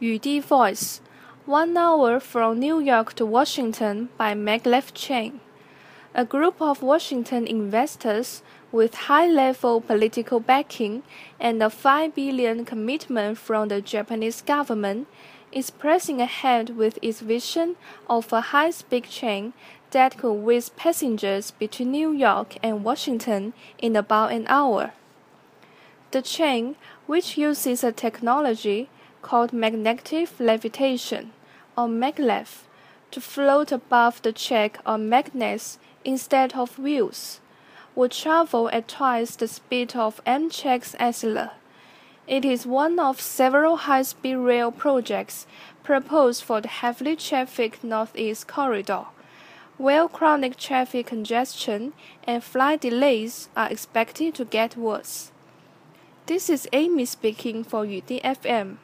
Yudi Voice, one hour from New York to Washington by Maglev Train. A group of Washington investors with high level political backing and a 5 billion commitment from the Japanese government is pressing ahead with its vision of a high speed train that could whiz passengers between New York and Washington in about an hour. The train, which uses a technology called magnetic levitation, or maglev, to float above the track on magnets instead of wheels, would travel at twice the speed of Amtrak's Acela. It is one of several high-speed rail projects proposed for the heavily trafficked Northeast Corridor, where chronic traffic congestion and flight delays are expected to get worse. This is Amy speaking for Yudi FM.